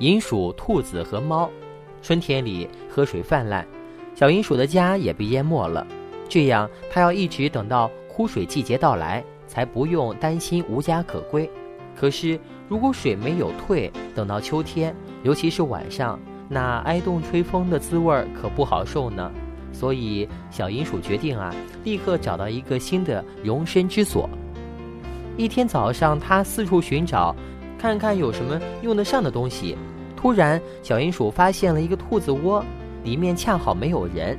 银鼠、兔子和猫。春天里河水泛滥，小银鼠的家也被淹没了。这样，它要一直等到枯水季节到来，才不用担心无家可归。可是，如果水没有退，等到秋天，尤其是晚上，那挨冻吹风的滋味可不好受呢。所以，小银鼠决定啊，立刻找到一个新的容身之所。一天早上，它四处寻找，看看有什么用得上的东西。突然，小鼹鼠发现了一个兔子窝，里面恰好没有人。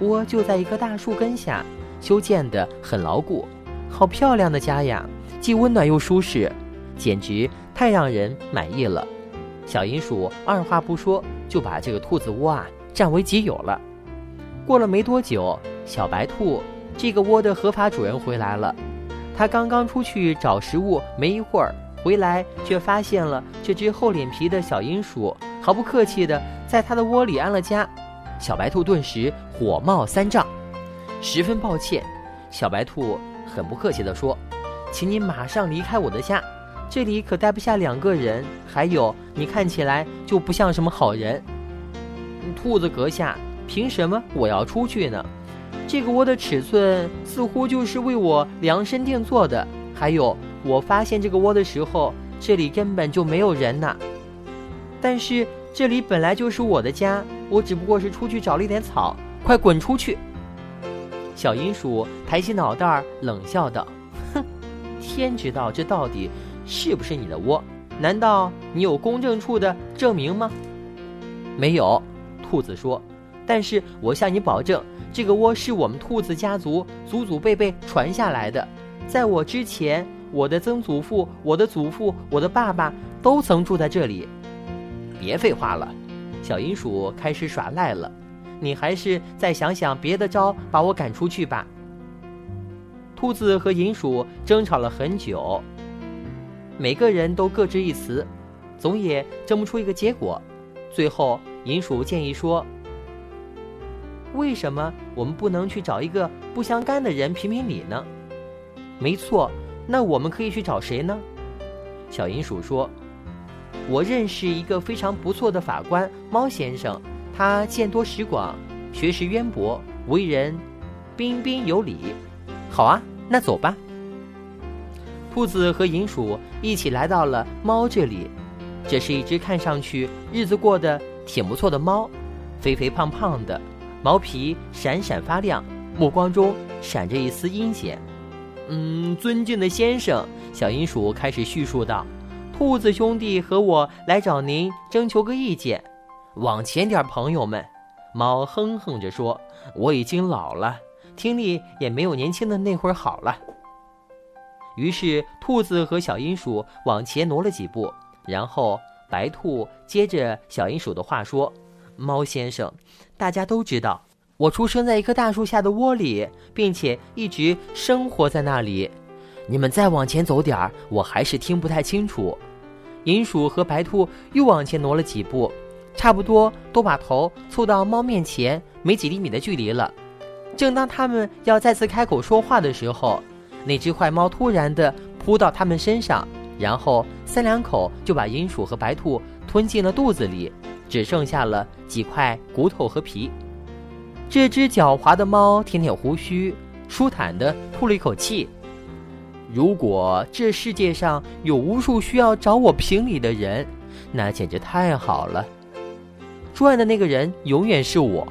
窝就在一棵大树根下，修建得很牢固，好漂亮的家呀！既温暖又舒适，简直太让人满意了。小鼹鼠二话不说就把这个兔子窝啊占为己有了。过了没多久，小白兔这个窝的合法主人回来了，他刚刚出去找食物，没一会儿。回来却发现了这只厚脸皮的小鼹鼠，毫不客气地在它的窝里安了家。小白兔顿时火冒三丈，十分抱歉。小白兔很不客气地说：“请你马上离开我的家，这里可待不下两个人。还有，你看起来就不像什么好人。”兔子阁下，凭什么我要出去呢？这个窝的尺寸似乎就是为我量身定做的。还有。我发现这个窝的时候，这里根本就没有人呐。但是这里本来就是我的家，我只不过是出去找了一点草。快滚出去！小银鼠抬起脑袋冷笑道：“哼，天知道这到底是不是你的窝？难道你有公证处的证明吗？”没有，兔子说。但是我向你保证，这个窝是我们兔子家族祖祖辈辈传下来的，在我之前。我的曾祖父、我的祖父、我的爸爸都曾住在这里。别废话了，小银鼠开始耍赖了。你还是再想想别的招，把我赶出去吧。兔子和银鼠争吵了很久，每个人都各执一词，总也争不出一个结果。最后，银鼠建议说：“为什么我们不能去找一个不相干的人评评理呢？”没错。那我们可以去找谁呢？小银鼠说：“我认识一个非常不错的法官猫先生，他见多识广，学识渊博，为人彬彬有礼。”好啊，那走吧。兔子和银鼠一起来到了猫这里。这是一只看上去日子过得挺不错的猫，肥肥胖胖的，毛皮闪闪发亮，目光中闪着一丝阴险。嗯，尊敬的先生，小鼹鼠开始叙述道：“兔子兄弟和我来找您征求个意见。”往前点，朋友们。猫哼哼着说：“我已经老了，听力也没有年轻的那会儿好了。”于是，兔子和小鼹鼠往前挪了几步，然后白兔接着小鼹鼠的话说：“猫先生，大家都知道。”我出生在一棵大树下的窝里，并且一直生活在那里。你们再往前走点儿，我还是听不太清楚。银鼠和白兔又往前挪了几步，差不多都把头凑到猫面前没几厘米的距离了。正当他们要再次开口说话的时候，那只坏猫突然的扑到他们身上，然后三两口就把银鼠和白兔吞进了肚子里，只剩下了几块骨头和皮。这只狡猾的猫舔舔胡须，舒坦的吐了一口气。如果这世界上有无数需要找我评理的人，那简直太好了。赚的那个人永远是我。